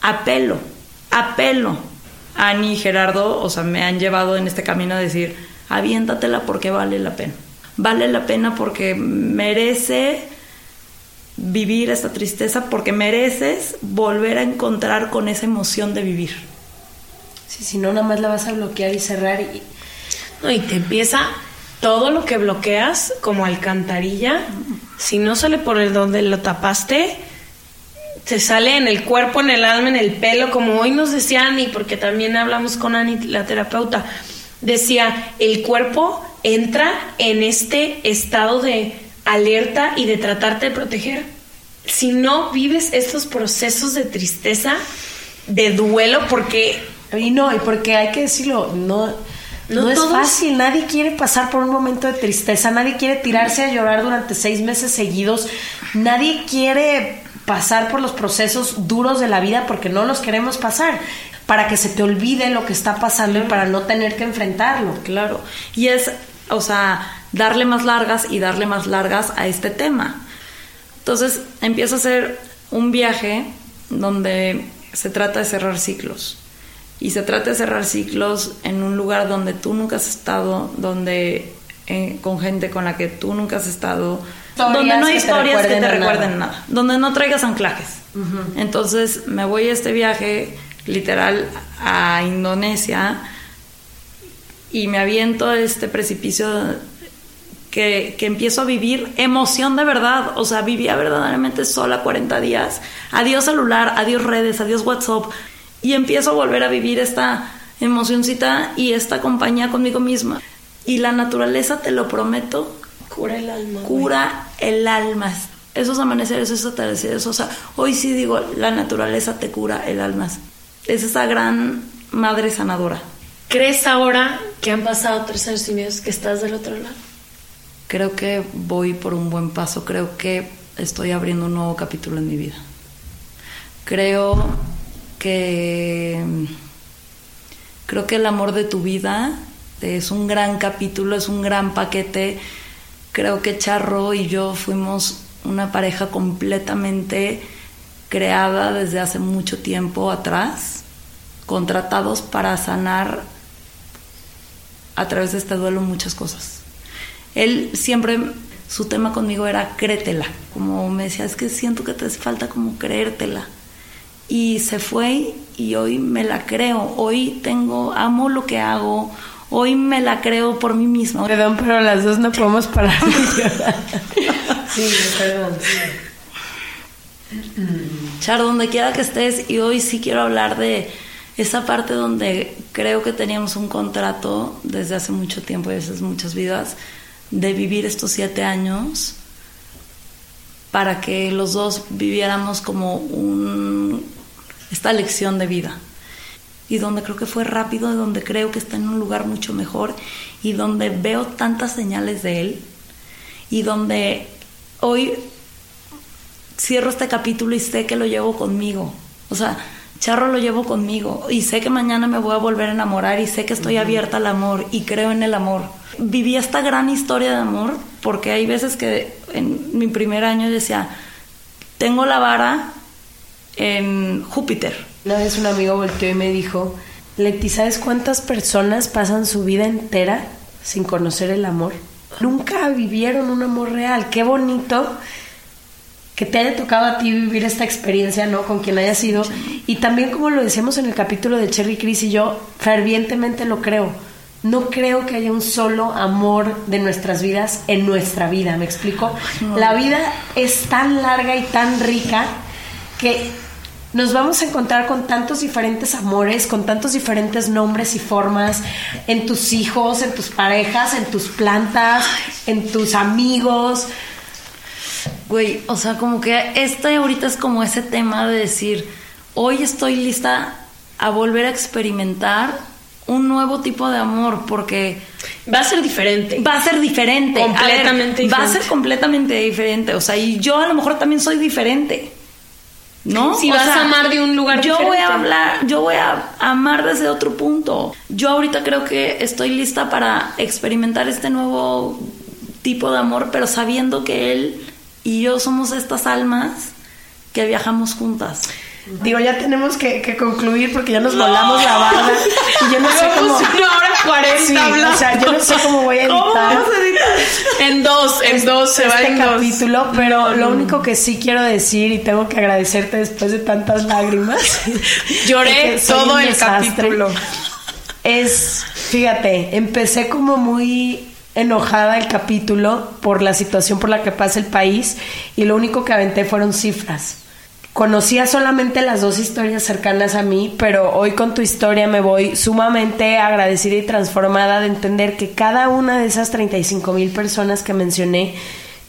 apelo, apelo. Ani y Gerardo, o sea, me han llevado en este camino a decir, aviéntatela porque vale la pena. Vale la pena porque merece vivir esta tristeza, porque mereces volver a encontrar con esa emoción de vivir. Sí, si no, nada más la vas a bloquear y cerrar y... No, y te empieza todo lo que bloqueas como alcantarilla. Si no sale por el donde lo tapaste, te sale en el cuerpo, en el alma, en el pelo, como hoy nos decía Ani, porque también hablamos con Ani, la terapeuta. Decía, el cuerpo entra en este estado de alerta y de tratarte de proteger. Si no vives estos procesos de tristeza, de duelo, porque Y no, y porque hay que decirlo, no, no, No es todos- fácil, nadie quiere pasar por un momento de tristeza, nadie quiere tirarse a llorar durante seis meses seguidos, nadie quiere pasar por los procesos duros de la vida porque no los queremos pasar, para que se te olvide lo que está pasando y para no tener que enfrentarlo. Claro. Y es, o sea, darle más largas y darle más largas a este tema. Entonces empiezo a hacer un viaje donde se trata de cerrar ciclos. Y se trata de cerrar ciclos en un lugar donde tú nunca has estado, donde eh, con gente con la que tú nunca has estado, Historias donde no hay que te historias que te recuerden a nada. recuerden nada, donde no traigas anclajes. Entonces me voy a este viaje literal a Indonesia y me aviento a este precipicio que, que empiezo a vivir emoción de verdad. O sea, vivía verdaderamente sola 40 días. Adiós celular, adiós redes, adiós WhatsApp. Y empiezo a volver a vivir esta emocioncita y esta compañía conmigo misma. Y la naturaleza, te lo prometo, cura el alma. güey. cura el alma. Esos amaneceres, esos atardeceres, o sea, hoy sí digo, la naturaleza te cura el alma. Es esa gran madre sanadora. ¿Crees ahora que han pasado tres años y medio que estás del otro lado? Creo que voy por un buen paso, creo que estoy abriendo un nuevo capítulo en mi vida. Creo que creo que el amor de tu vida es un gran capítulo, es un gran paquete. Creo que Charro y yo fuimos una pareja completamente creada desde hace mucho tiempo atrás, contratados para sanar a través de este duelo muchas cosas. Él siempre, su tema conmigo era créetela, como me decía, es que siento que te hace falta como creértela. Y se fue y hoy me la creo, hoy tengo, amo lo que hago, hoy me la creo por mí misma. Perdón, pero las dos no podemos parar. Sí, perdón. Char, donde quiera que estés, y hoy sí quiero hablar de esa parte donde creo que teníamos un contrato desde hace mucho tiempo y desde muchas vidas de vivir estos siete años para que los dos viviéramos como un, esta lección de vida. Y donde creo que fue rápido, y donde creo que está en un lugar mucho mejor y donde veo tantas señales de él y donde hoy cierro este capítulo y sé que lo llevo conmigo. O sea, Charro lo llevo conmigo y sé que mañana me voy a volver a enamorar y sé que estoy abierta al amor y creo en el amor. Viví esta gran historia de amor porque hay veces que en mi primer año decía, tengo la vara en Júpiter. Una vez un amigo volteó y me dijo, Leti, ¿sabes cuántas personas pasan su vida entera sin conocer el amor? Nunca vivieron un amor real. Qué bonito que te haya tocado a ti vivir esta experiencia, ¿no? Con quien haya sido. Y también como lo decíamos en el capítulo de Cherry Chris y yo, fervientemente lo creo. No creo que haya un solo amor de nuestras vidas en nuestra vida, ¿me explico? La vida es tan larga y tan rica que nos vamos a encontrar con tantos diferentes amores, con tantos diferentes nombres y formas, en tus hijos, en tus parejas, en tus plantas, en tus amigos. Güey, o sea, como que este ahorita es como ese tema de decir, hoy estoy lista a volver a experimentar un nuevo tipo de amor porque va a ser diferente. Va a ser diferente. Completamente diferente. Va a ser completamente diferente. O sea, y yo a lo mejor también soy diferente. ¿No? Si O vas sea, a amar de un lugar Yo voy a hablar, yo voy a amar desde otro punto. Yo ahorita creo que estoy lista para experimentar este nuevo tipo de amor, pero sabiendo que él y yo somos estas almas que viajamos juntas. Digo, ya tenemos que, que concluir porque ya nos volamos la barda. Y yo no sé cómo. Una hora cuarenta Sí, o sea, yo no sé cómo voy a ¿Cómo editar. vamos a editar? En dos, en dos, se va este en dos. capítulo, pero lo único que sí quiero decir y tengo que agradecerte después de tantas lágrimas. Lloré todo el desastre, capítulo. Es, fíjate, empecé como muy enojada el capítulo por la situación por la que pasa el país y lo único que aventé fueron cifras. Conocía solamente las dos historias cercanas a mí, pero hoy con tu historia me voy sumamente agradecida y transformada de entender que cada una de esas 35 mil personas que mencioné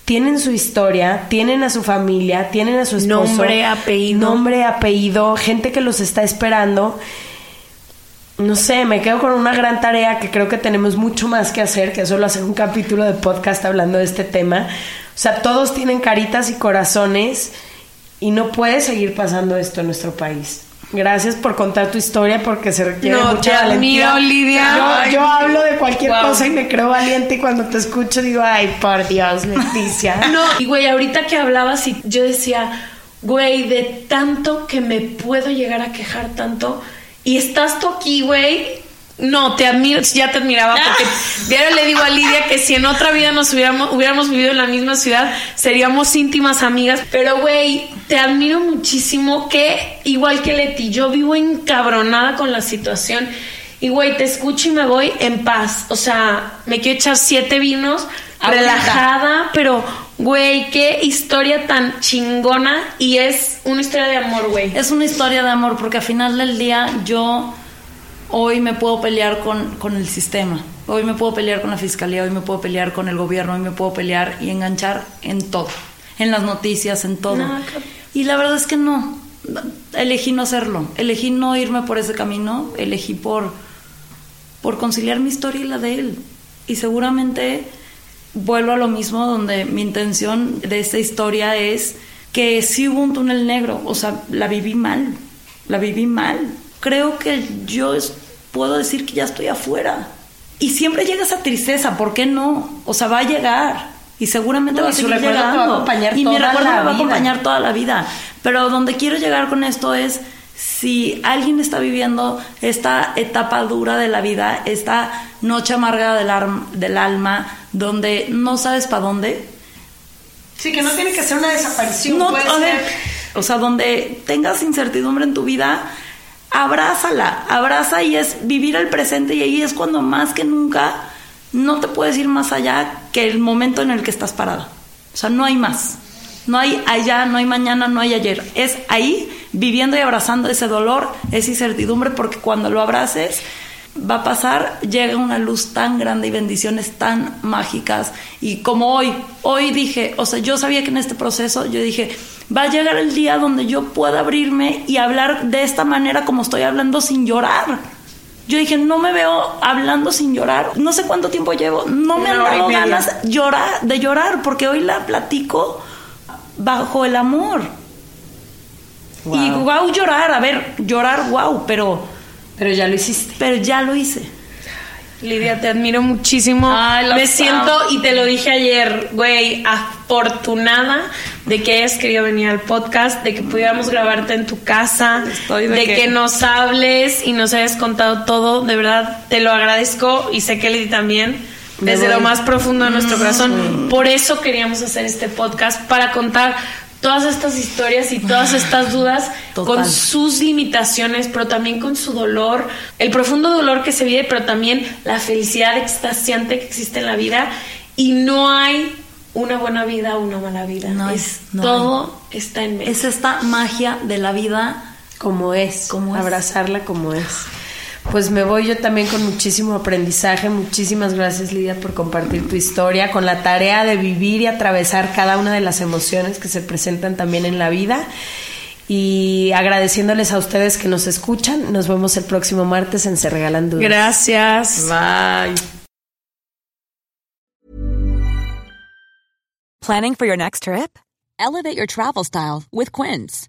tienen su historia, tienen a su familia, tienen a su esposo. Nombre, apellido. Nombre, apellido, gente que los está esperando. No sé, me quedo con una gran tarea que creo que tenemos mucho más que hacer, que solo hacer un capítulo de podcast hablando de este tema. O sea, todos tienen caritas y corazones y no puede seguir pasando esto en nuestro país. Gracias por contar tu historia porque se requiere No, mucha valentía. admiro, Lidia. Yo, Ay, yo hablo de cualquier wow. cosa y me creo valiente y cuando te escucho digo, ay, por Dios, Leticia. No, y güey, ahorita que hablabas y yo decía, güey, de tanto que me puedo llegar a quejar tanto y estás tú aquí, güey. No, te admiro, ya te admiraba porque diario le digo a Lidia que si en otra vida nos hubiéramos, hubiéramos vivido en la misma ciudad, seríamos íntimas amigas. Pero, güey, te admiro muchísimo que, igual que Leti, yo vivo encabronada con la situación. Y, güey, te escucho y me voy en paz. O sea, me quiero echar siete vinos, Ahorita. relajada, pero, güey, qué historia tan chingona. Y es una historia de amor, güey. Es una historia de amor porque al final del día yo hoy me puedo pelear con, con el sistema, hoy me puedo pelear con la fiscalía, hoy me puedo pelear con el gobierno, hoy me puedo pelear y enganchar en todo, en las noticias, en todo. No, claro. Y la verdad es que no, elegí no hacerlo, elegí no irme por ese camino, elegí por, por conciliar mi historia y la de él. Y seguramente vuelvo a lo mismo donde mi intención de esta historia es que sí hubo un túnel negro, o sea, la viví mal, la viví mal. Creo que yo puedo decir que ya estoy afuera. Y siempre llega esa tristeza, ¿por qué no? O sea, va a llegar. Y seguramente No, va a seguir te va a llegando. acompañar y mi recuerdo la me va a vida. acompañar toda la vida. Pero donde quiero llegar con esto es si alguien está viviendo esta etapa dura de la vida, esta noche amarga del, arm- del alma, donde no sabes para dónde, Sí, que no tiene que ser una desaparición. no, puede ser- ver, o sea, donde tengas incertidumbre en tu vida, abrázala, abraza y es vivir el presente y ahí es cuando más que nunca no te puedes ir más allá que el momento en el que estás parada. O sea, no hay más. No hay allá, no hay mañana, no hay ayer. Es ahí viviendo y abrazando ese dolor, esa incertidumbre, porque cuando lo abraces va a pasar, llega una luz tan grande y bendiciones tan mágicas. Y como hoy, hoy dije, o sea, yo sabía que en este proceso, yo dije, va a llegar el día donde yo pueda abrirme y hablar de esta manera como estoy hablando sin llorar. Yo dije, no me veo hablando sin llorar. No sé cuánto tiempo llevo. No me han dado ganas llorar, de llorar, porque hoy la platico bajo el amor. Y wow, llorar, a ver, llorar, wow, pero, Pero ya lo hiciste. pero ya lo hice. Lidia, te admiro muchísimo. Ay, Me siento, amo. y te lo dije ayer, güey, afortunada de que hayas querido venir al podcast, de que pudiéramos grabarte en tu casa, Estoy de de, que- que... nos hables y nos hayas contado todo. De verdad, te lo agradezco y sé que Lidi también. Me Desde voy. lo más profundo de nuestro corazón. Por eso queríamos hacer este podcast, para contar todas estas historias y todas estas dudas Total. con sus limitaciones, pero también con su dolor, el profundo dolor que se vive, pero también la felicidad extasiante que existe en la vida. Y no hay una buena vida o una mala vida. No es, no todo está en medio. Es esta magia de la vida. como es, Como es. abrazarla como es. Pues me voy yo también con muchísimo aprendizaje. Muchísimas gracias Lidia por compartir tu historia, con la tarea de vivir y atravesar cada una de las emociones que se presentan también en la vida. y agradeciéndoles a ustedes que nos escuchan. Nos vemos el próximo martes en Se Regalan Dudas. Gracias. Bye. Planning for your next trip? Elevate your travel style with Quince.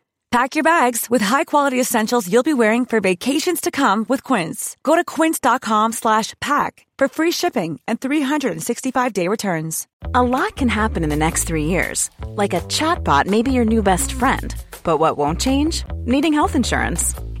Pack your bags with high-quality essentials you'll be wearing for vacations to come with Quince. Go to quince.com slash pack for free shipping and 365-day returns. A lot can happen in the next three years. Like a chatbot may be your new best friend. But what won't change? Needing health insurance.